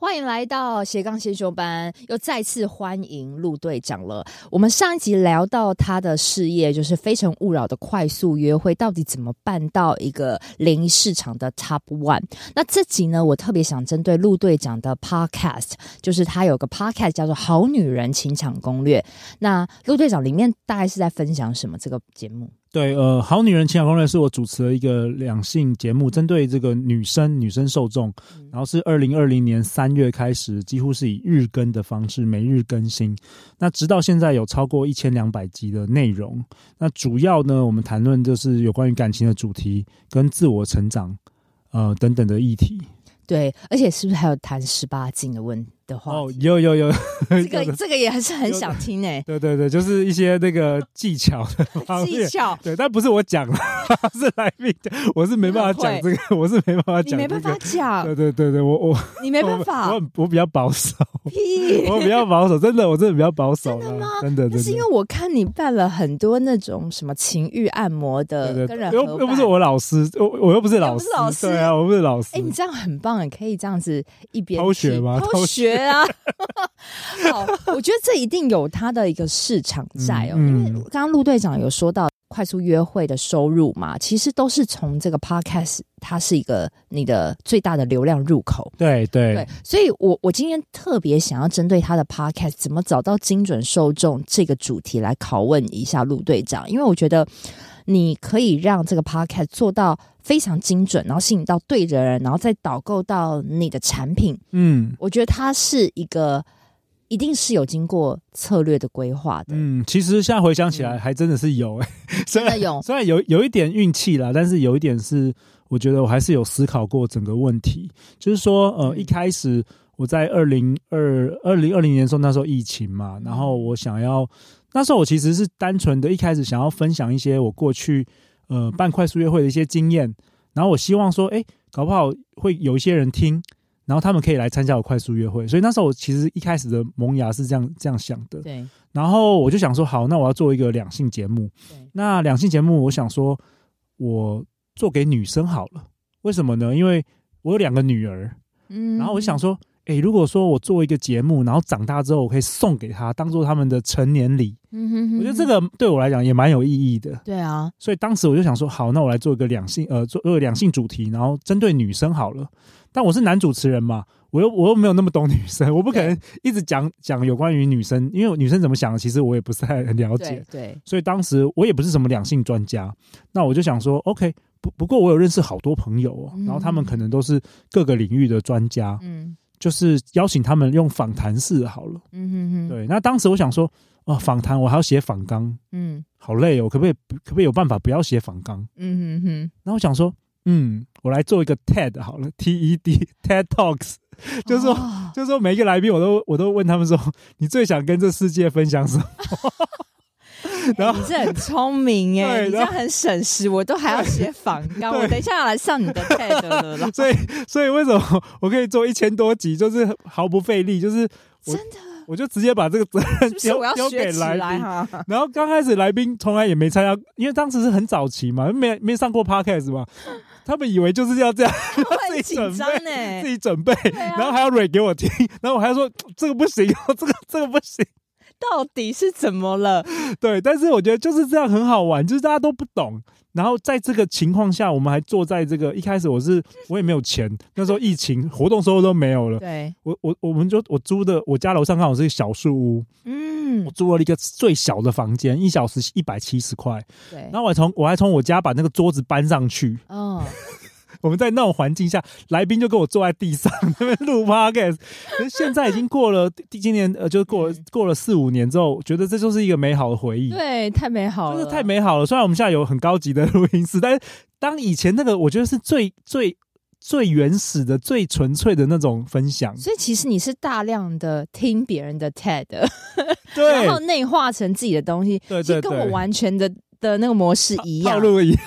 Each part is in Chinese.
欢迎来到斜杠先修班，又再次欢迎陆队长了。我们上一集聊到他的事业，就是《非诚勿扰》的快速约会，到底怎么办到一个联谊市场的 Top One？那这集呢，我特别想针对陆队长的 Podcast，就是他有个 Podcast 叫做《好女人情场攻略》。那陆队长里面大概是在分享什么？这个节目？对，呃，好女人情感攻略是我主持的一个两性节目，针对这个女生女生受众，然后是二零二零年三月开始，几乎是以日更的方式每日更新，那直到现在有超过一千两百集的内容。那主要呢，我们谈论就是有关于感情的主题跟自我成长，呃等等的议题。对，而且是不是还有谈十八禁的问题？哦，有有有，这 个这个也还是很想听诶。对对对，就是一些那个技巧的技巧，对，但不是我讲，是来宾讲，我是没办法讲这个，我是没办法讲，你没办法讲，对对对对，我我你没办法，我我比较保守，我比较保守，真的，我真的比较保守，真的吗？真的，是因为我看你办了很多那种什么情欲按摩的，跟人又又不是我老师，我我又不是老师，对啊，我不是老师，哎，你这样很棒，可以这样子一边偷学吗？偷学。对啊，好，我觉得这一定有它的一个市场在哦。因为刚刚陆队长有说到快速约会的收入嘛，其实都是从这个 podcast，它是一个你的最大的流量入口。对对对，所以我我今天特别想要针对他的 podcast 怎么找到精准受众这个主题来拷问一下陆队长，因为我觉得你可以让这个 podcast 做到。非常精准，然后吸引到对的人，然后再导购到你的产品。嗯，我觉得它是一个，一定是有经过策略的规划的。嗯，其实现在回想起来，还真的是有、真的有。虽然有有一点运气啦，但是有一点是，我觉得我还是有思考过整个问题。就是说，呃，一开始我在二零二二零二零年的时候，那时候疫情嘛，然后我想要，那时候我其实是单纯的一开始想要分享一些我过去。呃，办快速约会的一些经验，然后我希望说，哎，搞不好会有一些人听，然后他们可以来参加我快速约会。所以那时候我其实一开始的萌芽是这样这样想的。对。然后我就想说，好，那我要做一个两性节目。对。那两性节目，我想说，我做给女生好了。为什么呢？因为我有两个女儿。嗯。然后我就想说。哎，如果说我做一个节目，然后长大之后我可以送给他，当做他们的成年礼，嗯哼哼，我觉得这个对我来讲也蛮有意义的。对啊，所以当时我就想说，好，那我来做一个两性，呃，做一个两性主题，然后针对女生好了。但我是男主持人嘛，我又我又没有那么懂女生，我不可能一直讲讲有关于女生，因为女生怎么想的，其实我也不是太很了解。对，对，所以当时我也不是什么两性专家，那我就想说，OK，不不过我有认识好多朋友哦，然后他们可能都是各个领域的专家，嗯。就是邀请他们用访谈式好了，嗯哼哼，对。那当时我想说，哦，访谈我还要写访纲，嗯，好累哦，可不可以可不可以有办法不要写访纲？嗯哼哼。然后我想说，嗯，我来做一个 TED 好了，T E D TED Talks，就是说，哦、就是说每一个来宾我都我都问他们说，你最想跟这世界分享什么？然后、欸、你这很聪明哎，你这样很省时，我都还要写访纲。我等一下要来上你的 TED 了。所以，所以为什么我可以做一千多集，就是毫不费力，就是真的，我就直接把这个责任丢丢给来宾。然后刚开始来宾从来也没参加，因为当时是很早期嘛，没没上过 Podcast 嘛，他们以为就是要这样，自己紧张呢，自己准备，然后还要 read 给我听，然后我还要说这个不行，这个这个不行。到底是怎么了？对，但是我觉得就是这样很好玩，就是大家都不懂。然后在这个情况下，我们还坐在这个一开始，我是我也没有钱，那时候疫情活动收入都没有了。对，我我我们就我租的我家楼上刚好是一个小树屋，嗯，我租了一个最小的房间，一小时一百七十块。对，然后我还从我还从我家把那个桌子搬上去。哦。我们在那种环境下，来宾就跟我坐在地上那边录 podcast。可是现在已经过了，今年呃，就是过了过了四五年之后，觉得这就是一个美好的回忆。对，太美好了，就是太美好了。虽然我们现在有很高级的录音室，但是当以前那个，我觉得是最最最原始的、最纯粹的那种分享。所以其实你是大量的听别人的 TED，对，然后内化成自己的东西，对对对，其实跟我完全的。的那个模式一样，套路一样，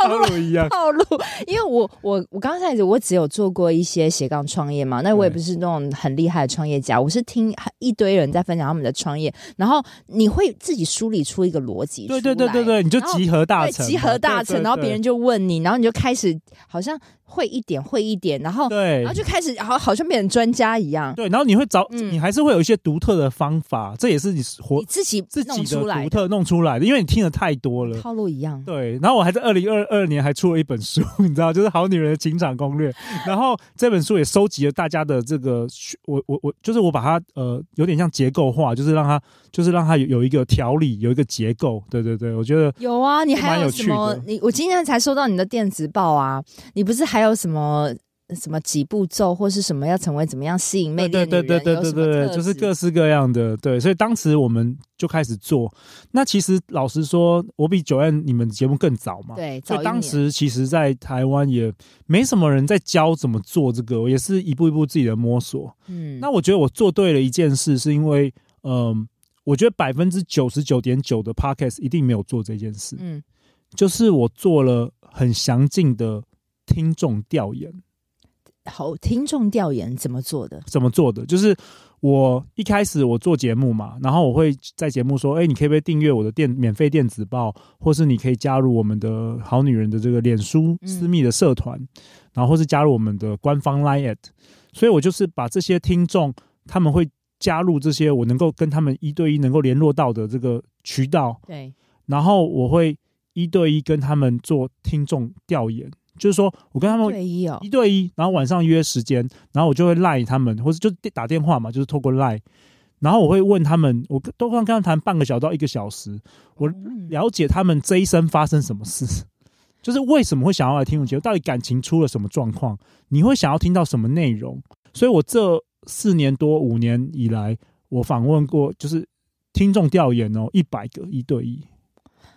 套路一样，套路。因为我我我刚开始我只有做过一些斜杠创业嘛，那我也不是那种很厉害的创业家，我是听一堆人在分享他们的创业，然后你会自己梳理出一个逻辑，对对对对对，你就集合大成，集合大成，然后别人就问你，然后你就开始好像。会一点，会一点，然后对，然后就开始好，好像变成专家一样。对，然后你会找，嗯、你还是会有一些独特的方法，这也是你活你自己自己的独特弄出来的，因为你听的太多了，套路一样。对，然后我还在二零二二年还出了一本书，你知道，就是《好女人的情场攻略》，然后这本书也收集了大家的这个，我我我，就是我把它呃有点像结构化，就是让它就是让它有有一个条理，有一个结构。对对对，我觉得有啊，你还有什么？你我今天才收到你的电子报啊，你不是还有什么？什么几步骤或是什么要成为怎么样吸引魅力的女人？对对对对对对，就是各式各样的。对，所以当时我们就开始做。那其实老实说，我比 Joanne 你们节目更早嘛。对，所以当时其实，在台湾也没什么人在教怎么做这个，我也是一步一步自己的摸索。嗯，那我觉得我做对了一件事，是因为，嗯、呃，我觉得百分之九十九点九的 Podcast 一定没有做这件事。嗯，就是我做了很详尽的听众调研。好，听众调研怎么做的？怎么做的？就是我一开始我做节目嘛，然后我会在节目说：“哎、欸，你可以不可以订阅我的电免费电子报，或是你可以加入我们的好女人的这个脸书私密的社团，嗯、然后或是加入我们的官方 Line at。”所以，我就是把这些听众他们会加入这些我能够跟他们一对一能够联络到的这个渠道，对，然后我会一对一跟他们做听众调研。就是说，我跟他们一对一，然后晚上约时间，然后我就会赖他们，或者就打电话嘛，就是透过赖，然后我会问他们，我都会跟他们谈半个小时到一个小时，我了解他们这一生发生什么事，就是为什么会想要来听我节目，到底感情出了什么状况，你会想要听到什么内容？所以我这四年多五年以来，我访问过就是听众调研哦，一百个一对一。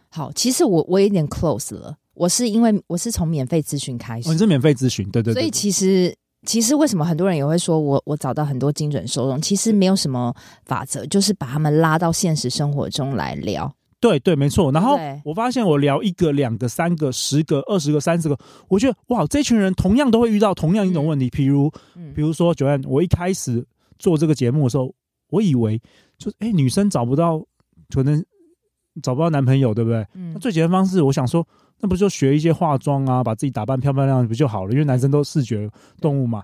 好，其实我我有点 close 了。我是因为我是从免费咨询开始，哦，你是免费咨询，对对对。所以其实其实为什么很多人也会说我我找到很多精准受众，其实没有什么法则，就是把他们拉到现实生活中来聊。对对，没错。然后我发现我聊一个、两个、三个、十个、二十个、三十个，我觉得哇，这群人同样都会遇到同样一种问题。比如，比如说 Joanne，我一开始做这个节目的时候，我以为就是哎，女生找不到可能找不到男朋友，对不对？嗯。那最简单方式，我想说。那不就学一些化妆啊，把自己打扮漂漂亮亮不就好了？因为男生都视觉动物嘛。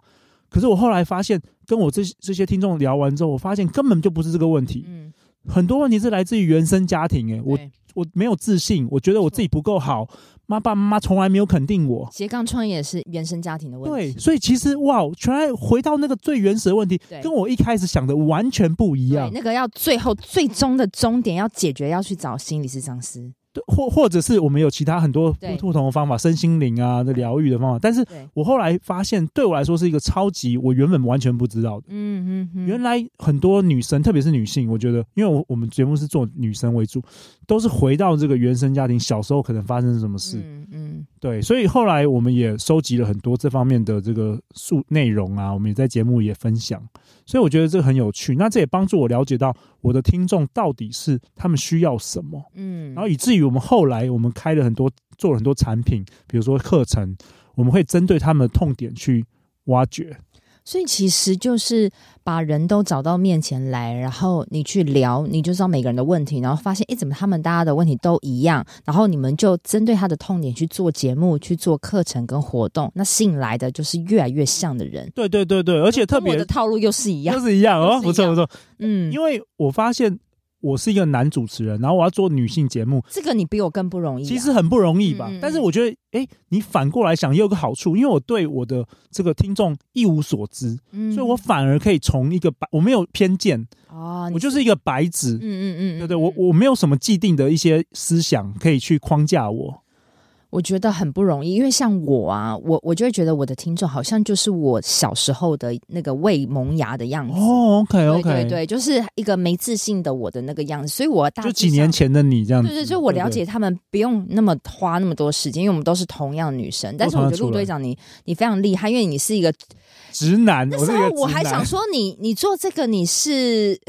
可是我后来发现，跟我这这些听众聊完之后，我发现根本就不是这个问题。嗯，很多问题是来自于原生家庭。诶，我我没有自信，我觉得我自己不够好，妈爸妈妈从来没有肯定我。斜杠创业也是原生家庭的问题。对，所以其实哇，全来回到那个最原始的问题，跟我一开始想的完全不一样。那个要最后最终的终点要解决，要去找心理咨商师。或或者是我们有其他很多不同的方法，身心灵啊的疗愈的方法，但是我后来发现，对我来说是一个超级我原本完全不知道的。嗯嗯，原来很多女生，特别是女性，我觉得，因为我我们节目是做女生为主，都是回到这个原生家庭，小时候可能发生什么事。嗯嗯，对，所以后来我们也收集了很多这方面的这个数内容啊，我们也在节目也分享。所以我觉得这个很有趣，那这也帮助我了解到我的听众到底是他们需要什么，嗯，然后以至于我们后来我们开了很多做了很多产品，比如说课程，我们会针对他们的痛点去挖掘。所以其实就是把人都找到面前来，然后你去聊，你就知道每个人的问题，然后发现，哎，怎么他们大家的问题都一样？然后你们就针对他的痛点去做节目、去做课程跟活动，那吸引来的就是越来越像的人。对对对对，而且特别的套路又是一样，又是一样哦，不错不错，嗯，因为我发现。我是一个男主持人，然后我要做女性节目，这个你比我更不容易啊。其实很不容易吧？嗯嗯，但是我觉得，哎，你反过来想也有个好处，因为我对我的这个听众一无所知，嗯，所以我反而可以从一个白，我没有偏见哦，我就是一个白纸，嗯嗯嗯，对对，我我没有什么既定的一些思想可以去框架我。我觉得很不容易，因为像我啊，我我就会觉得我的听众好像就是我小时候的那个未萌芽的样子。哦，OK OK，对对对，就是一个没自信的我的那个样子。所以我大就几年前的你这样子，对对，就我了解他们不用那么花那么多时间，因为我们都是同样女生。但是我觉得陆队长你你非常厉害，因为你是一个直男。那时候我还想说你你做这个你是。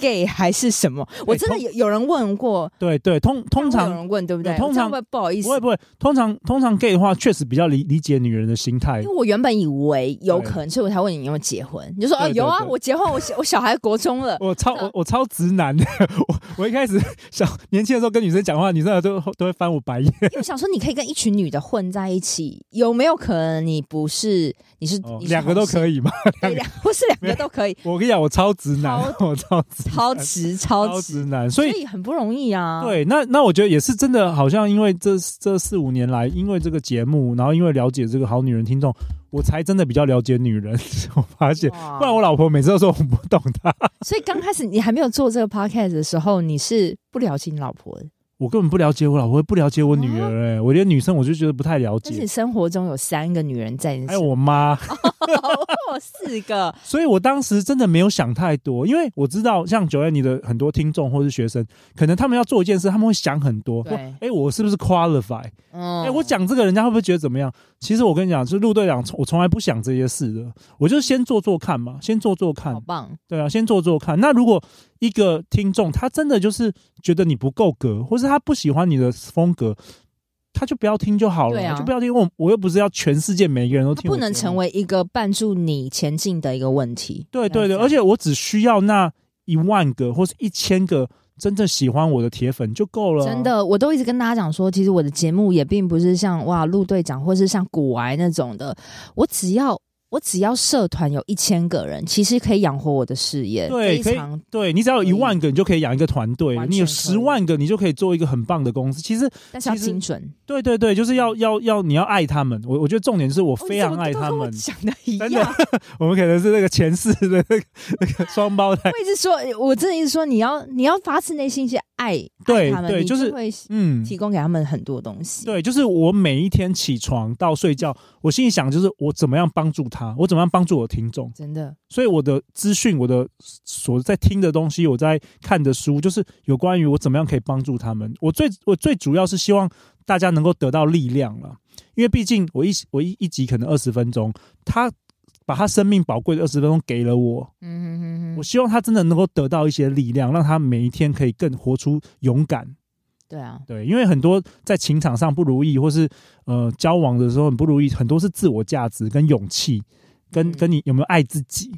Gay 还是什么？我真的有有人问过，对对，通通常有人问对不对？通常不好意思，不会不会，通常通常 gay 的话，确实比较理理解女人的心态。因为我原本以为有可能，所以我才问你有没有结婚。你就说啊，有啊，我结婚，我 我小孩国中了。我超我我超直男的，我我一开始小年轻的时候跟女生讲话，女生都都会翻我白眼。因为我想说，你可以跟一群女的混在一起，有没有可能你不是你是两个都可以吗？两不是两个都可以。我跟你讲，我超直男，我超直超 直超直男，所以很不容易啊。对，那那我觉得也是真的，好像因为这这四五年来，因为这个节目，然后因为了解这个好女人听众，我才真的比较了解女人。我发现，不然我老婆每次都说我不懂她。所以刚开始你还没有做这个 podcast 的时候，你是不了解你老婆的。我根本不了解我老婆，不了解我女儿哎、我觉得女生我就觉得不太了解。而且生活中有三个女人在你，还有我妈，我四个。所以我当时真的没有想太多，因为我知道像 Joanne 你的很多听众或是学生，可能他们要做一件事，他们会想很多。对，哎、欸，我是不是 qualify？嗯，哎、欸，我讲这个，人家会不会觉得怎么样？其实我跟你讲，就是陆队长，我从来不想这些事的，我就先做做看嘛，先做做看。好棒。对啊，先做做看。那如果一个听众他真的就是觉得你不够格，或是他不喜欢你的风格，他就不要听就好了，啊、就不要听。我我又不是要全世界每一个人都听，不能成为一个绊住你前进的一个问题。对对对，而且我只需要那一万个或是一千个真正喜欢我的铁粉就够了。真的，我都一直跟大家讲说，其实我的节目也并不是像哇陆队长或是像古癌那种的，我只要。我只要社团有一千个人，其实可以养活我的事业。对，可以。对，你只要有一万个，你就可以养一个团队；你有十万个，你就可以做一个很棒的公司。其实，但是要精准。对对对，就是要要要，你要爱他们。我我觉得重点是我非常爱他们。想的一样，我们可能是那个前世的那个那个双胞胎。我一直说，我真的一直说，你要你要发自内心去爱对他们，对，就是会嗯，提供给他们很多东西。对，就是我每一天起床到睡觉，我心里想就是我怎么样帮助他。我怎么样帮助我的听众？真的，所以我的资讯，我的所在听的东西，我在看的书，就是有关于我怎么样可以帮助他们。我最我最主要是希望大家能够得到力量了，因为毕竟我一我一一集可能二十分钟，他把他生命宝贵的二十分钟给了我，嗯哼哼哼，我希望他真的能够得到一些力量，让他每一天可以更活出勇敢。对啊，对，因为很多在情场上不如意，或是呃交往的时候很不如意，很多是自我价值跟勇气，跟跟你有没有爱自己。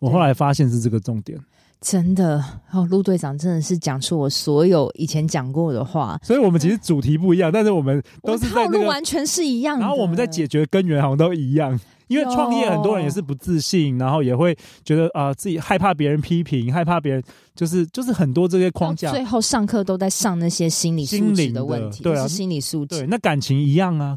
我后来发现是这个重点。真的哦，陆队长真的是讲出我所有以前讲过的话。所以我们其实主题不一样，但是我们都是在那个完全是一样的。然后我们在解决根源好像都一样。因为创业很多人也是不自信，然后也会觉得啊、呃、自己害怕别人批评，害怕别人就是就是很多这些框架。最后上课都在上那些心理素质的问题，对啊，是心理素质。对，那感情一样啊。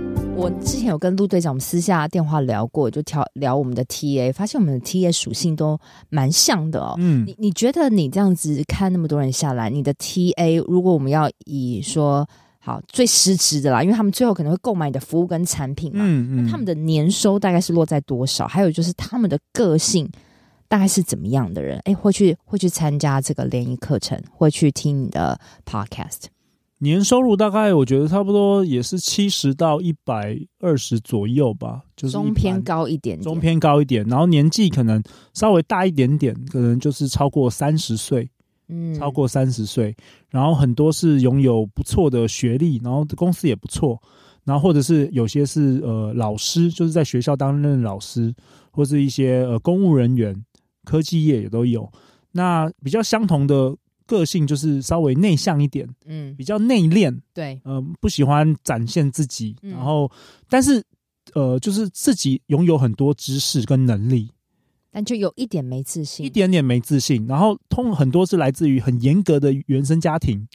我之前有跟陆队长我们私下电话聊过，就聊聊我们的 TA，发现我们的 TA 属性都蛮像的哦。嗯，你你觉得你这样子看那么多人下来，你的 TA 如果我们要以说好最实质的啦，因为他们最后可能会购买你的服务跟产品嘛，嗯嗯，那他们的年收大概是落在多少？还有就是他们的个性大概是怎么样的人？哎，会去会去参加这个联谊课程，会去听你的 podcast。年收入大概我觉得差不多也是七十到一百二十左右吧，就是中偏高一点点，中偏高一点，然后年纪可能稍微大一点点，可能就是超过三十岁，嗯，超过三十岁，然后很多是拥有不错的学历，然后公司也不错，然后或者是有些是呃老师，就是在学校担任老师，或是一些呃公务人员，科技业也都有。那比较相同的个性就是稍微内向一点，嗯，比较内敛，对，呃，不喜欢展现自己，然后但是呃，就是自己拥有很多知识跟能力。但就有一点没自信，一点点没自信，然后通很多是来自于很严格的原生家庭，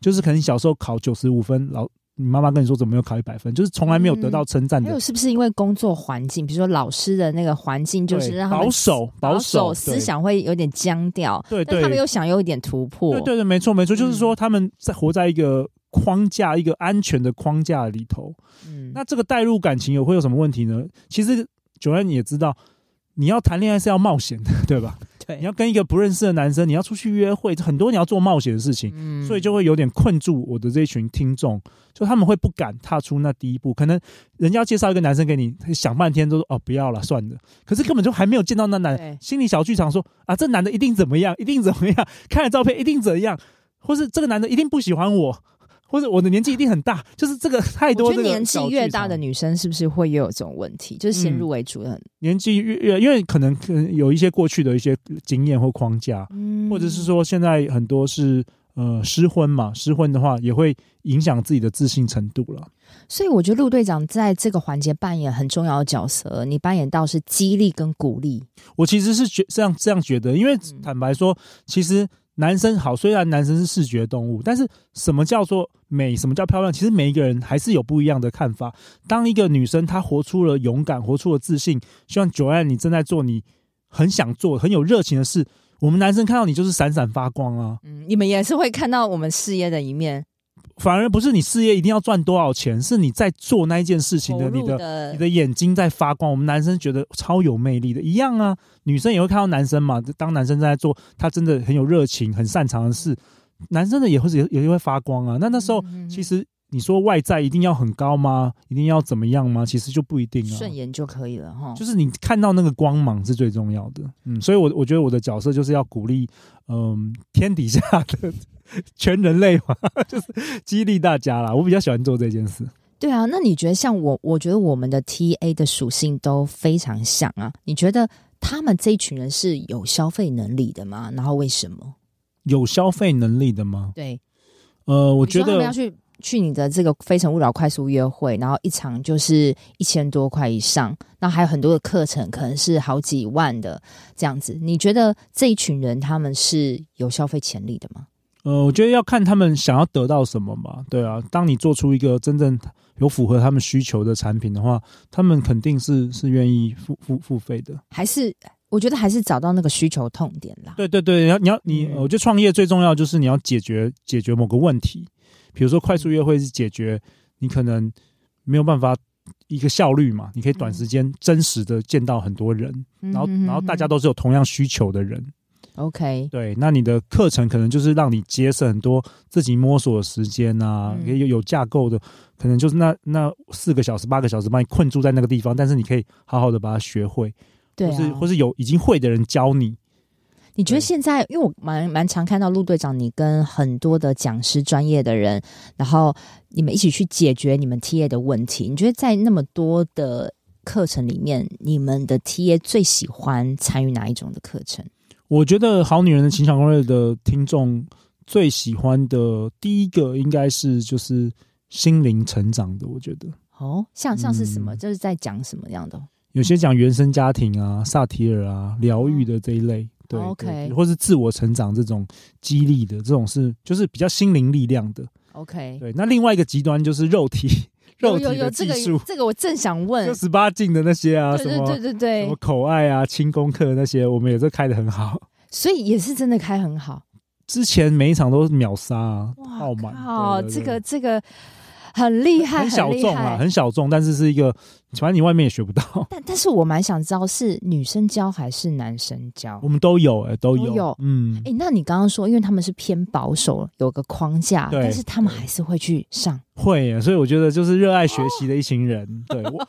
就是可能小时候考九十五分，老你妈妈跟你说怎么没有考一百分，就是从来没有得到称赞的。还有是不是因为工作环境，比如说老师的那个环境，就是让他们保守保守思想会有点僵掉，对，但他们又想有一点突破，对对对，没错没错，就是说他们在活在一个框架，一个安全的框架里头。嗯，那这个带入感情有会有什么问题呢？其实 Joanne 也知道。你要谈恋爱是要冒险的，对吧？对，你要跟一个不认识的男生，你要出去约会，很多你要做冒险的事情，嗯，所以就会有点困住我的这一群听众，就他们会不敢踏出那第一步。可能人家要介绍一个男生给你，想半天都说哦不要了，算了。可是根本就还没有见到那男，对心里小剧场说啊这男的一定怎么样，一定怎么样，看了照片一定怎样，或是这个男的一定不喜欢我。或者我的年纪一定很大，就是这个 太多。我觉得年纪越大的女生是不是会也有这种问题？就是先入为主的年纪越越，因为可能可能有一些过去的一些经验或框架，嗯，或者是说现在很多是呃失婚嘛，失婚的话也会影响自己的自信程度了。所以我觉得陆队长在这个环节扮演很重要的角色，你扮演到是激励跟鼓励。我其实是觉这样这样觉得，因为坦白说，其实。男生好，虽然男生是视觉动物，但是什么叫做美？什么叫漂亮？其实每一个人还是有不一样的看法。当一个女生她活出了勇敢，活出了自信，像 Joanne，你正在做你很想做、很有热情的事，我们男生看到你就是闪闪发光啊！嗯，你们也是会看到我们事业的一面。反而不是你事业一定要赚多少钱，是你在做那一件事情的，的你的你的眼睛在发光。我们男生觉得超有魅力的，一样啊。女生也会看到男生嘛，当男生在做他真的很有热情、很擅长的事，男生的也会也也会发光啊。那那时候其实你说外在一定要很高吗？一定要怎么样吗？其实就不一定啊，顺眼就可以了哈。就是你看到那个光芒是最重要的。嗯，所以我我觉得我的角色就是要鼓励，嗯，天底下的。全人类嘛，就是激励大家啦。我比较喜欢做这件事。对啊，那你觉得像我？我觉得我们的 TA 的属性都非常像啊。你觉得他们这一群人是有消费能力的吗？然后为什么？有消费能力的吗？对，呃，我觉得他们要去去你的这个《非诚勿扰》快速约会，然后一场就是一千多块以上，那还有很多的课程，可能是好几万的这样子。你觉得这一群人他们是有消费潜力的吗？呃，我觉得要看他们想要得到什么嘛，对啊。当你做出一个真正有符合他们需求的产品的话，他们肯定是是愿意付付付费的。还是我觉得还是找到那个需求痛点啦。对对对，你要你要你，我觉得创业最重要就是你要解决解决某个问题。比如说快速约会是解决你可能没有办法一个效率嘛，你可以短时间真实的见到很多人，然后然后大家都是有同样需求的人。OK，对，那你的课程可能就是让你节省很多自己摸索的时间啊，也有、嗯、有架构的，可能就是那那四个小时、八个小时把你困住在那个地方，但是你可以好好的把它学会，对、啊，或是或是有已经会的人教你。你觉得现在，因为我蛮蛮常看到陆队长，你跟很多的讲师、专业的人，然后你们一起去解决你们 TA 的问题。你觉得在那么多的课程里面，你们的 TA 最喜欢参与哪一种的课程？我觉得《好女人的情场攻略》的听众最喜欢的第一个应该是就是心灵成长的。我觉得哦，像像是什么，嗯、就是在讲什么样的？有些讲原生家庭啊、萨提尔啊、疗愈的这一类，对，OK，或是自我成长这种激励的这种是就是比较心灵力量的。OK，对。那另外一个极端就是肉体。肉体的技术，这个我正想问，就十八禁的那些啊，对对对对对，什么口爱啊、轻功课那些，我们也是开的很好，所以也是真的开很好。之前每一场都是秒杀啊，爆满。哦，这个这个。很厉害，很小众啊，很小众，但是是一个，反正你外面也学不到。但但是我蛮想知道，是女生教还是男生教？我们都有，哎，都有，嗯，哎，那你刚刚说，因为他们是偏保守，有个框架，但是他们还是会去上，会，所以我觉得就是热爱学习的一群人。哦、对，我，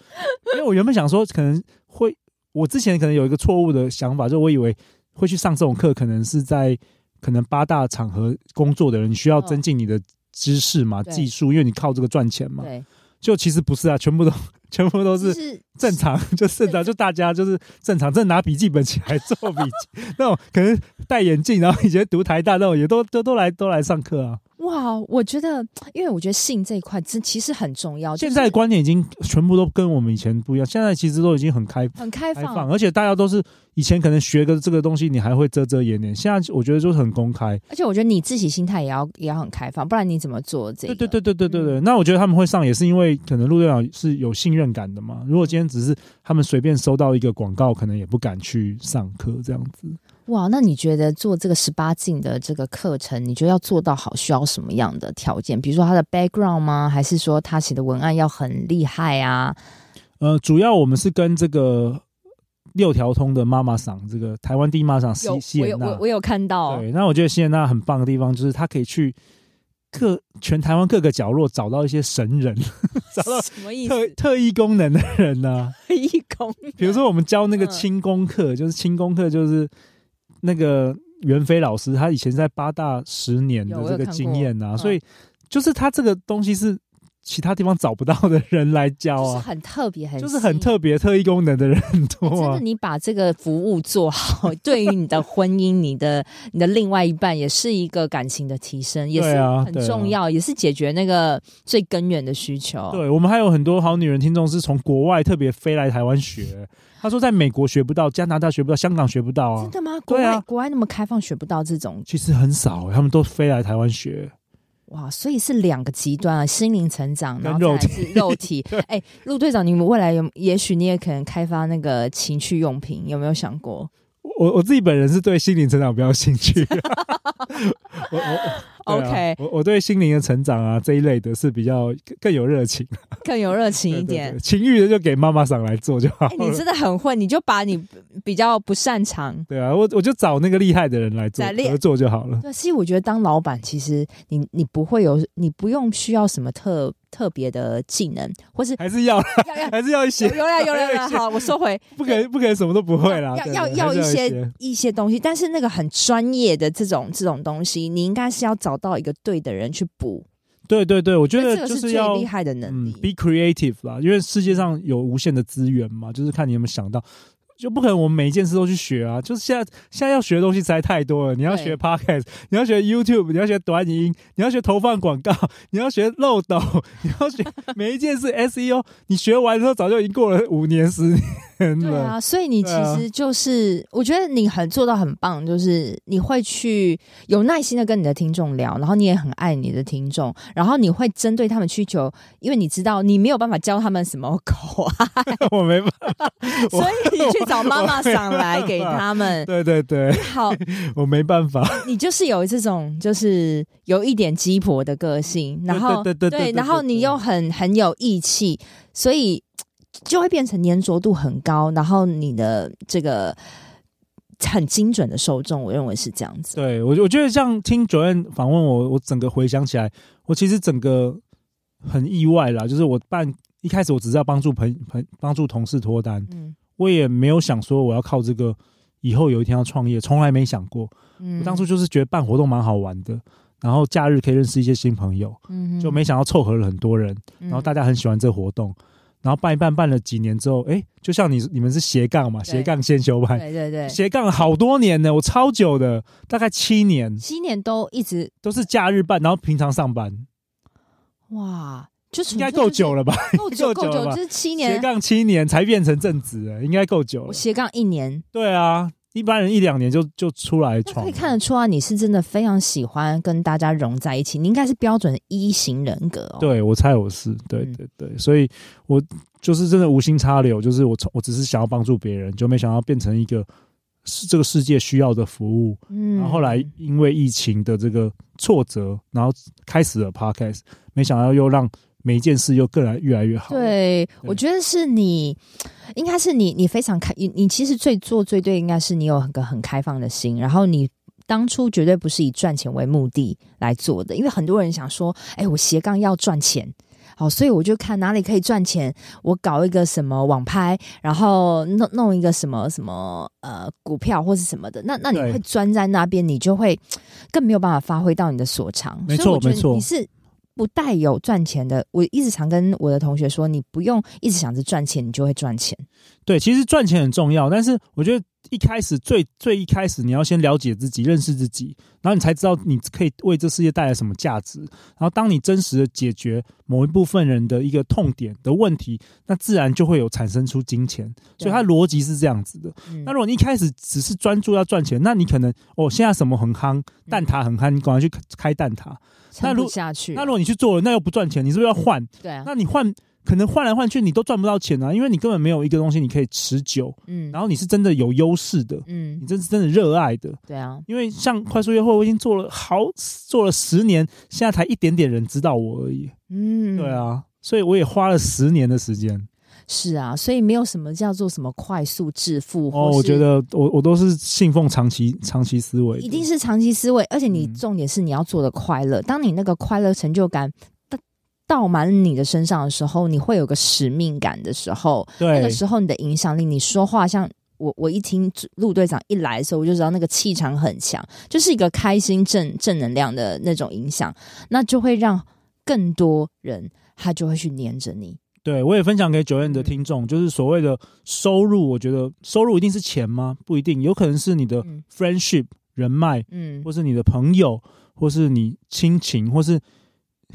因为我原本想说，可能会，我之前可能有一个错误的想法，就我以为会去上这种课，可能是在。可能八大场合工作的人，你需要增进你的知识嘛、技术，因为你靠这个赚钱嘛。对，就其实不是啊，全部都 全部都是正常，就正常，就大家就是正常，正拿笔记本起来做笔记，那种可能戴眼镜，然后以前读台大那种，也都都都来都来上课啊。哇，我觉得，因为我觉得性这一块真其实很重要。现在观念已经全部都跟我们以前不一样，现在其实都已经很开很开放，开放，而且大家都是以前可能学个这个东西，你还会遮遮掩掩，现在我觉得就是很公开。而且我觉得你自己心态也要也要很开放，不然你怎么做这个？对对对对对对对。嗯、那我觉得他们会上也是因为可能陆队长是有信任感的嘛。如果今天只是他们随便收到一个广告，可能也不敢去上课这样子。哇，那你觉得做这个十八禁的这个课程，你觉得要做到好，需要什么样的条件？比如说他的 background 吗？还是说他写的文案要很厉害啊？呃，主要我们是跟这个六条通的妈妈桑，这个台湾第一妈妈桑西西妍娜，我有我有看到。对，那我觉得西妍娜很棒的地方，就是他可以去各全台湾各个角落找到一些神人，找到什么意思？特特异功能的人呢、啊？特异功能，比如说我们教那个轻功课，嗯、就是轻功课就是。那个袁飞老师，他以前在八大十年的这个经验啊，所以就是他这个东西是其他地方找不到的人来教啊，就是很特别，很就是很特别特异功能的人很多啊。真的，你把这个服务做好，对于你的婚姻、你的你的另外一半，也是一个感情的提升，也是很重要，也是解决那个最根源的需求。对，我们还有很多好女人听众是从国外特别飞来台湾学。他说，在美国学不到，加拿大学不到，香港学不到啊！真的吗？国啊，国外那么开放，学不到这种，其实很少，欸，他们都飞来台湾学。哇，所以是两个极端啊，心灵成长，然后是，肉体。哎，陆队长，你们未来有，也许你也可能开发那个情趣用品，有没有想过？我我自己本人是对心灵成长比较有兴趣。我 我、啊、OK，我我对心灵的成长啊这一类的是比较更有热情，更有热情 一点。情欲的就给妈妈桑来做就好，欸。你真的很会，你就把你比较不擅长。对啊，我我就找那个厉害的人来做合作就好了。对，其实我觉得当老板，其实你你不会有，你不用需要什么特。特别的技能，或是还是要，还是要一些，有啦有啦有了，好，我收回，不可能不可能什么都不会啦，要要要一些一些东西，但是那个很专业的这种这种东西，你应该是要找到一个对的人去补。对对对，我觉得就是要厉害的能力，嗯，be creative 啦，因为世界上有无限的资源嘛，就是看你有没有想到。就不可能，我们每一件事都去学啊！就是现在，现在要学的东西实在太多了。你要学 Podcast，你要学 YouTube，你要学短影音，你要学投放广告，你要学漏斗，你要学每一件事 SEO。你学完之后，早就已经过了五年时间了。对啊，所以你其实就是，我觉得你很做到很棒，就是你会去有耐心的跟你的听众聊，然后你也很爱你的听众，然后你会针对他们需求，因为你知道你没有办法教他们什么口啊，我没办法，所以你去。找妈妈赏来给 他们，对对对，好，我没办法。你就是有这种，就是有一点鸡婆的个性，然后对，对，对，对，然后你又很很有义气，所以就会变成粘着度很高，然后你的这个很精准的受众，我认为是这样子。对我，我觉得像听 Joanne 访问我，我整个回想起来，我其实整个很意外啦，就是我办一开始我只是要帮助朋朋帮助同事脱单，嗯。我也没有想说我要靠这个以后有一天要创业，从来没想过。我当初就是觉得办活动蛮好玩的，然后假日可以认识一些新朋友，嗯就没想到凑合了很多人，然后大家很喜欢这活动，然后办一办办了几年之后，哎，就像你你们是斜杠嘛，斜杠先修班，对对对，斜杠好多年呢，我超久的，大概七年，七年都一直都是假日办，然后平常上班，哇。就是 应该够久了吧？够久够久，就是七年。斜杠七年才变成正职，应该够久了。我斜杠一年，对啊，一般人一两年就就出来闯。可以看得出啊，你是真的非常喜欢跟大家融在一起，你应该是标准的一型人格哦。对，我猜我是，对对对，所以我就是真的无心插柳，就是我从我只是想要帮助别人，就没想到变成一个是这个世界需要的服务。嗯，然后后来因为疫情的这个挫折，然后开始了 Podcast，没想到又让。每一件事又更来越来越好。对，对我觉得是你，应该是你，你非常开，你你其实最做最对，应该是你有很个很开放的心，然后你当初绝对不是以赚钱为目的来做的，因为很多人想说，哎，我斜杠要赚钱。好，所以我就看哪里可以赚钱，我搞一个什么网拍，然后弄弄一个什么什么呃股票或是什么的，那那你会钻在那边，你就会更没有办法发挥到你的所长。没错，没错，你是。不带有赚钱的，我一直常跟我的同学说，你不用一直想着赚钱，你就会赚钱。对，其实赚钱很重要，但是我觉得一开始最最一开始，你要先了解自己，认识自己，然后你才知道你可以为这世界带来什么价值。然后当你真实的解决某一部分人的一个痛点的问题，那自然就会有产生出金钱。所以它逻辑是这样子的。那如果你一开始只是专注要赚钱，那你可能哦，现在什么很夯，蛋挞很夯，你赶快去开蛋挞。那如下去，那如果你去做了，那又不赚钱，你是不是要换？对啊，那你换可能换来换去，你都赚不到钱啊，因为你根本没有一个东西你可以持久，嗯，然后你是真的有优势的，嗯，你真是真的热爱的，对啊，因为像快速约会，我已经做了好做了十年，现在才一点点人知道我而已，嗯，对啊，所以我也花了十年的时间。是啊，所以没有什么叫做什么快速致富。哦，我觉得我我都是信奉长期长期思维，一定是长期思维，而且你重点是你要做的快乐。嗯、当你那个快乐成就感倒满你的身上的时候，你会有个使命感的时候，对，那个时候你的影响力，你说话像我，我一听陆队长一来的时候，我就知道那个气场很强，就是一个开心正正能量的那种影响，那就会让更多人他就会去黏着你。对，我也分享给 Joanne 的听众，就是所谓的收入，我觉得收入一定是钱吗？不一定，有可能是你的 friendship 人脉，嗯，或是你的朋友，或是你亲情，或是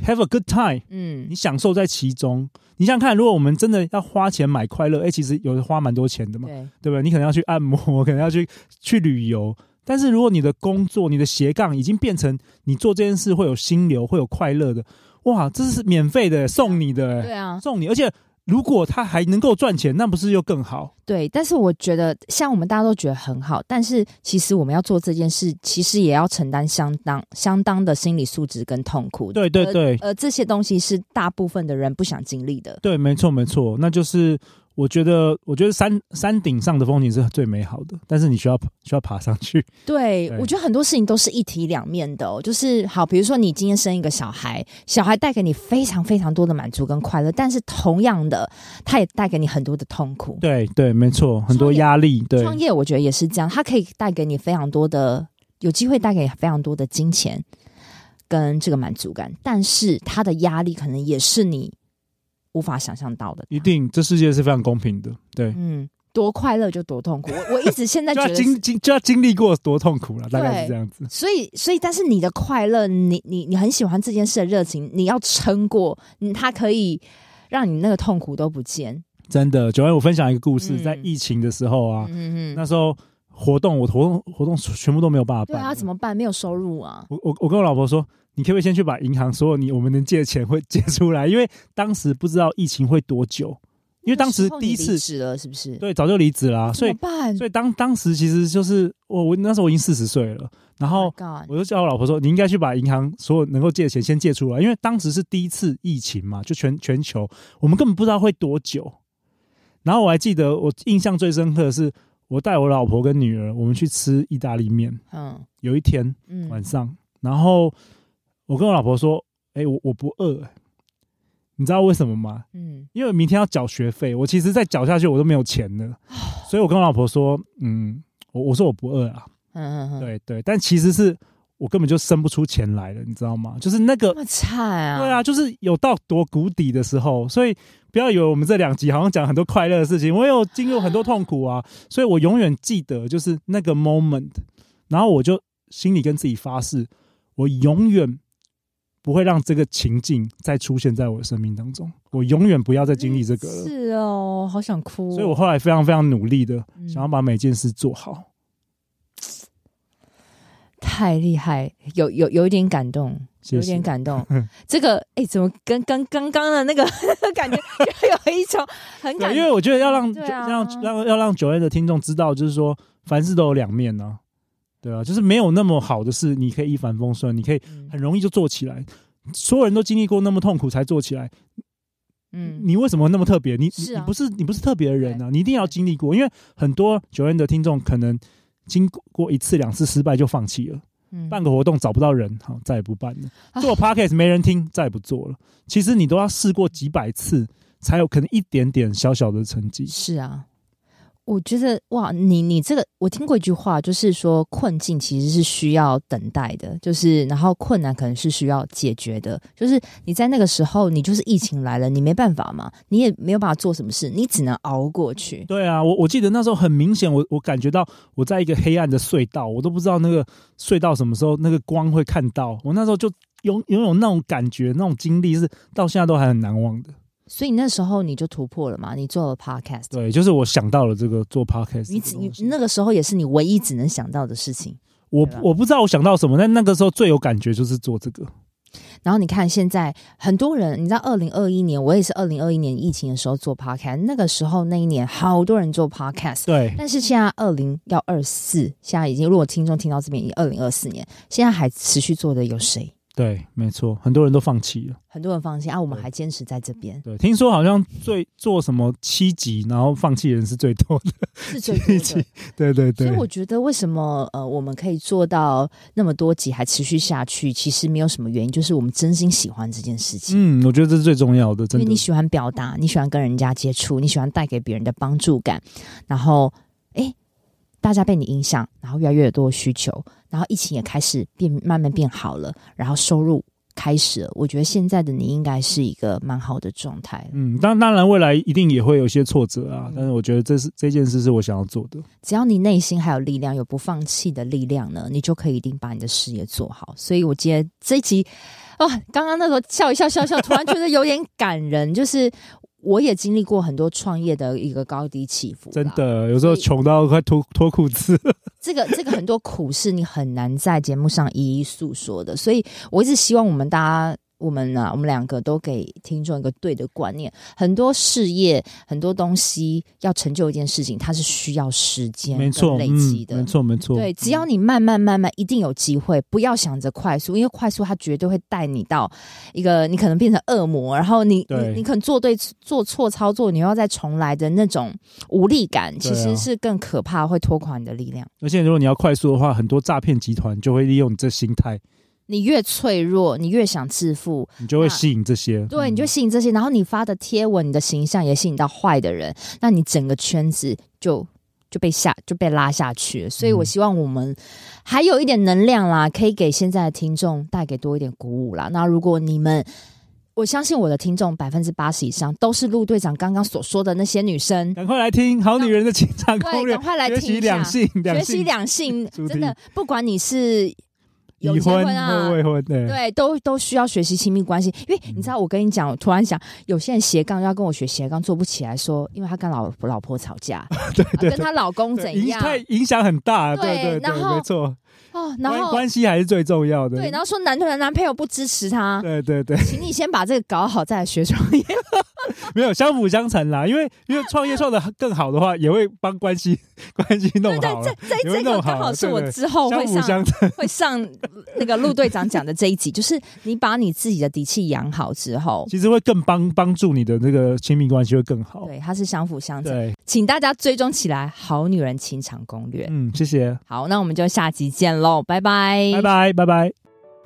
have a good time，嗯，你享受在其中。你想想看，如果我们真的要花钱买快乐，哎，其实有的花蛮多钱的嘛，对，对不对？你可能要去按摩，可能要去去旅游，但是如果你的工作，你的斜杠已经变成你做这件事会有心流，会有快乐的。哇，这是免费的，送你的，对啊，送你，而且如果他还能够赚钱，那不是又更好？对，但是我觉得，像我们大家都觉得很好，但是其实我们要做这件事，其实也要承担相当相当的心理素质跟痛苦。对对对，而这些东西是大部分的人不想经历的。对，没错没错，那就是。我觉得，我觉得山山顶上的风景是最美好的，但是你需要需要爬上去。对，对我觉得很多事情都是一体两面的哦。就是好，比如说你今天生一个小孩，小孩带给你非常非常多的满足跟快乐，但是同样的，他也带给你很多的痛苦。对对，没错，很多压力。对，创业我觉得也是这样，它可以带给你非常多的，有机会带给你非常多的金钱跟这个满足感，但是它的压力可能也是你。无法想象到的，一定，这世界是非常公平的，对，嗯，多快乐就多痛苦。我我一直现在 觉得就经经就要经历过多痛苦了，大概是这样子。所以所以，但是你的快乐，你你你很喜欢这件事的热情，你要撑过，你它可以让你那个痛苦都不见。真的，Joanne，我分享一个故事，嗯、在疫情的时候啊，嗯嗯，那时候活动，我活动活动全部都没有办法办，对啊，怎么办？没有收入啊。我我我跟我老婆说。你可不可以先去把银行所有你我们能借的钱会借出来？因为当时不知道疫情会多久，因为当时第一次离职了，是不是？对，早就离职了，所以所以当当时其实就是我我那时候我已经四十岁了，然后我就叫我老婆说，你应该去把银行所有能够借的钱先借出来，因为当时是第一次疫情嘛，就全全球我们根本不知道会多久。然后我还记得我印象最深刻的是，我带我老婆跟女儿我们去吃意大利面，嗯，有一天晚上，然后。我跟我老婆说：“哎、欸，我我不饿、欸，你知道为什么吗？嗯，因为明天要缴学费，我其实再缴下去我都没有钱了，所以我跟我老婆说，嗯，我我说我不饿啊，嗯嗯嗯，对对，但其实是我根本就生不出钱来了，你知道吗？就是那个那么惨啊，对啊，就是有到多谷底的时候，所以不要以为我们这两集好像讲很多快乐的事情，我有经历很多痛苦啊，所以我永远记得就是那个 moment，然后我就心里跟自己发誓，我永远。”不会让这个情境再出现在我的生命当中，我永远不要再经历这个了。是哦，好想哭。所以我后来非常非常努力的想要把每件事做好。太厉害，有有有一点感动，有点感动。这个哎，怎么跟跟刚刚的那个 感觉有一种很感？因为我觉得要让让让要让 Joanne 的听众知道，就是说凡事都有两面呢。对啊，就是没有那么好的事，你可以一帆风顺，你可以很容易就做起来。嗯、所有人都经历过那么痛苦才做起来，嗯，你为什么那么特别？你、啊、你不是你不是特别的人啊，你一定要经历过。因为很多 Joanne 的听众可能经过一次两次失败就放弃了，嗯、办个活动找不到人，好，再也不办了。做 podcast 没人听，再也不做了。其实你都要试过几百次，才有可能一点点小小的成绩。是啊。我觉得哇，你你这个我听过一句话，就是说困境其实是需要等待的，就是然后困难可能是需要解决的，就是你在那个时候，你就是疫情来了，你没办法嘛，你也没有办法做什么事，你只能熬过去。对啊，我我记得那时候很明显，我我感觉到我在一个黑暗的隧道，我都不知道那个隧道什么时候那个光会看到，我那时候就拥拥有那种感觉，那种经历是到现在都还很难忘的。所以那时候你就突破了嘛？你做了 podcast，对，就是我想到了这个做 podcast。你你那个时候也是你唯一只能想到的事情。我我不知道我想到什么，但那个时候最有感觉就是做这个。然后你看现在很多人，你知道，二零二一年我也是二零二一年疫情的时候做 podcast，那个时候那一年好多人做 podcast，对。但是现在二零要二四，现在已经如果听众听到这边，已经二零二四年，现在还持续做的有谁？对，没错，很多人都放弃了，很多人放弃啊，我们还坚持在这边。对，听说好像最做什么七集，然后放弃人是最多的，是最多的。对对对。所以我觉得，为什么呃，我们可以做到那么多集还持续下去？其实没有什么原因，就是我们真心喜欢这件事情。嗯，我觉得这是最重要的，真的。因为你喜欢表达，你喜欢跟人家接触，你喜欢带给别人的帮助感，然后哎。大家被你影响，然后越来越多的需求，然后疫情也开始变，慢慢变好了，然后收入开始了。我觉得现在的你应该是一个蛮好的状态。嗯，当当然未来一定也会有些挫折啊，嗯、但是我觉得这是这件事是我想要做的。只要你内心还有力量，有不放弃的力量呢，你就可以一定把你的事业做好。所以我今天这一集，哦，刚刚那时候笑一笑笑笑，突然觉得有点感人，就是。我也经历过很多创业的一个高低起伏，真的有时候穷到快脱脱裤子。这个这个很多苦是你很难在节目上一一诉说的，所以我一直希望我们大家。我们呢、啊，我们两个都给听众一个对的观念。很多事业，很多东西要成就一件事情，它是需要时间没错累积的。没错，没错。对，只要你慢慢慢慢，一定有机会。不要想着快速，因为快速它绝对会带你到一个你可能变成恶魔，然后你你你可能做对做错操作，你又要再重来的那种无力感，其实是更可怕，会拖垮你的力量。而且如果你要快速的话，很多诈骗集团就会利用你这心态。你越脆弱，你越想致富，你就会吸引这些。对，你就吸引这些，然后你发的贴文，你的形象也吸引到坏的人，那你整个圈子就就被下就被拉下去了。所以我希望我们还有一点能量啦，可以给现在的听众带给多一点鼓舞啦。那如果你们，我相信我的听众百分之八十以上都是陆队长刚刚所说的那些女生，赶快来听《好女人的情场攻略》，赶快来听学习两性，学习两性，真的，不管你是。有结婚啊，未婚对，对，都都需要学习亲密关系。因为你知道，我跟你讲，我突然想，有些人斜杠要跟我学斜杠，做不起来说，因为他跟老老婆吵架，对，对，对，跟他老公怎样，太影响很大，对对对，对，没错。哦，然后关系还是最重要的。对，然后说男团男朋友不支持他。对对对，请你先把这个搞好，再来学创业。没有相辅相成啦，因为因为创业创的更好的话，也会帮关系关系弄好。对对，这这这个刚好是我之后会上相相会上那个陆队长讲的这一集，就是你把你自己的底气养好之后，其实会更帮帮助你的那个亲密关系会更好。对，它是相辅相成。对，请大家追踪起来，《好女人情场攻略》。嗯，谢谢。好，那我们就下集见喽，拜拜。拜拜拜拜！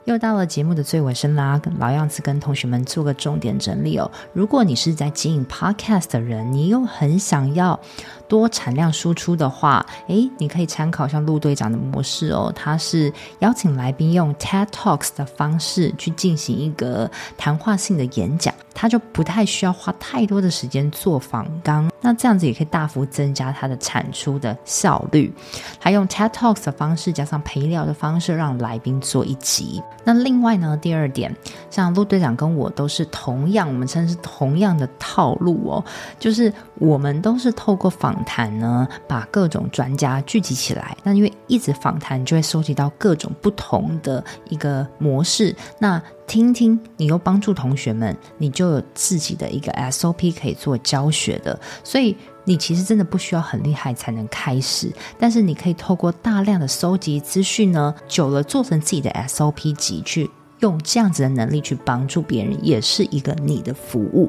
又到了节目的最尾声啦，老样子跟同学们做个重点整理哦。如果你是在经营 Podcast 的人，你又很想要多产量输出的话，诶，你可以参考像陆队长的模式哦。他是邀请来宾用 TED Talks 的方式去进行一个谈话性的演讲。他就不太需要花太多的时间做访纲，那这样子也可以大幅增加他的产出的效率。还用 TED Talks 的方式加上陪聊的方式，让来宾做一集。那另外呢，第二点，像陆队长跟我都是同样，我们称是同样的套路哦，就是我们都是透过访访谈呢，把各种专家聚集起来。那因为一直访谈，就会收集到各种不同的一个模式。那听听，你又帮助同学们，你就有自己的一个 SOP 可以做教学的，所以你其实真的不需要很厉害才能开始，但是你可以透过大量的收集资讯呢，久了做成自己的 SOP 集，去用这样子的能力去帮助别人，也是一个你的服务。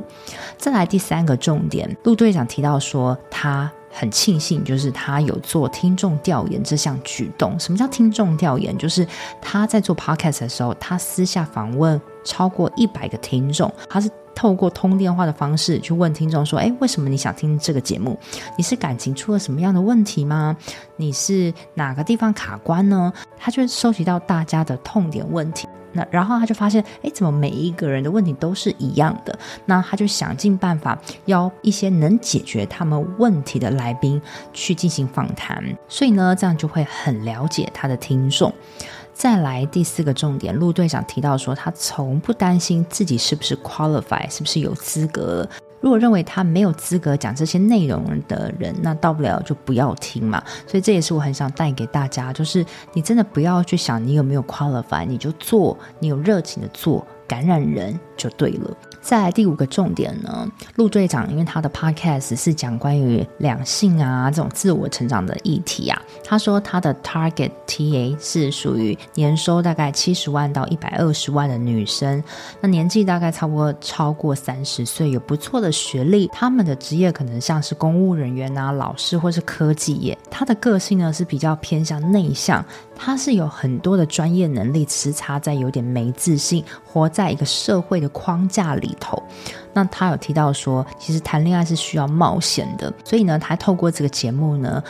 再来第三个重点，陆队长提到说他。很庆幸，就是他有做听众调研这项举动。什么叫听众调研？就是他在做 podcast 的时候，他私下访问超过一百个听众，他是透过通电话的方式去问听众说：“诶，为什么你想听这个节目？你是感情出了什么样的问题吗？你是哪个地方卡关呢？”他就收集到大家的痛点问题。那然后他就发现，哎，怎么每一个人的问题都是一样的？那他就想尽办法邀一些能解决他们问题的来宾去进行访谈，所以呢，这样就会很了解他的听众。再来第四个重点，陆队长提到说，他从不担心自己是不是 qualify，是不是有资格。如果认为他没有资格讲这些内容的人，那到不了就不要听嘛。所以这也是我很想带给大家，就是你真的不要去想你有没有 qualify，你就做，你有热情的做，感染人就对了。再来第五个重点呢，陆队长因为他的 podcast 是讲关于两性啊这种自我成长的议题啊，他说他的 target TA 是属于年收大概七十万到一百二十万的女生，那年纪大概差不多超过三十岁，有不错的学历，他们的职业可能像是公务人员啊、老师或是科技业，他的个性呢是比较偏向内向。他是有很多的专业能力，只差在有点没自信，活在一个社会的框架里头。那他有提到说，其实谈恋爱是需要冒险的，所以呢，他透过这个节目呢，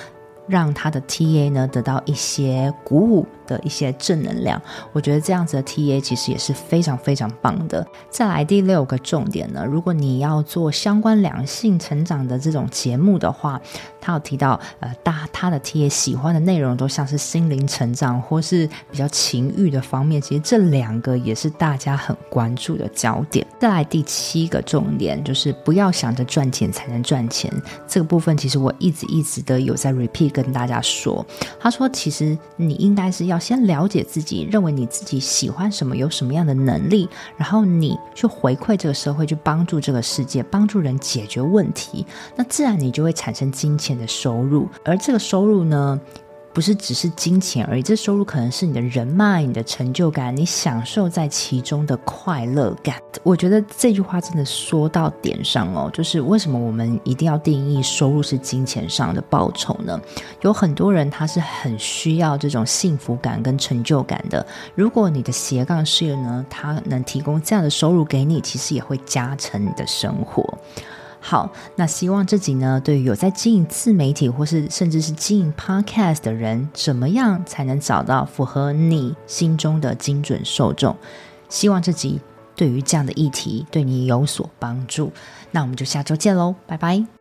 让他的 TA 呢得到一些鼓舞。的一些正能量，我觉得这样子的 TA 其实也是非常非常棒的。再来第六个重点呢，如果你要做相关两性成长的这种节目的话，他有提到，呃，大他的 TA 喜欢的内容都像是心灵成长或是比较情欲的方面，其实这两个也是大家很关注的焦点。再来第七个重点就是不要想着赚钱才能赚钱，这个部分其实我一直一直的有在 repeat 跟大家说，他说其实你应该是要先了解自己，认为你自己喜欢什么，有什么样的能力，然后你去回馈这个社会，去帮助这个世界，帮助人解决问题，那自然你就会产生金钱的收入，而这个收入呢，不是只是金钱而已，这收入可能是你的人脉、你的成就感、你享受在其中的快乐感。我觉得这句话真的说到点上哦，就是为什么我们一定要定义收入是金钱上的报酬呢？有很多人他是很需要这种幸福感跟成就感的。如果你的斜杠事业呢，它能提供这样的收入给你，其实也会加成你的生活。好，那希望这集呢，对于有在经营自媒体或是甚至是经营 Podcast 的人，怎么样才能找到符合你心中的精准受众？希望这集对于这样的议题对你有所帮助。那我们就下周见喽，拜拜。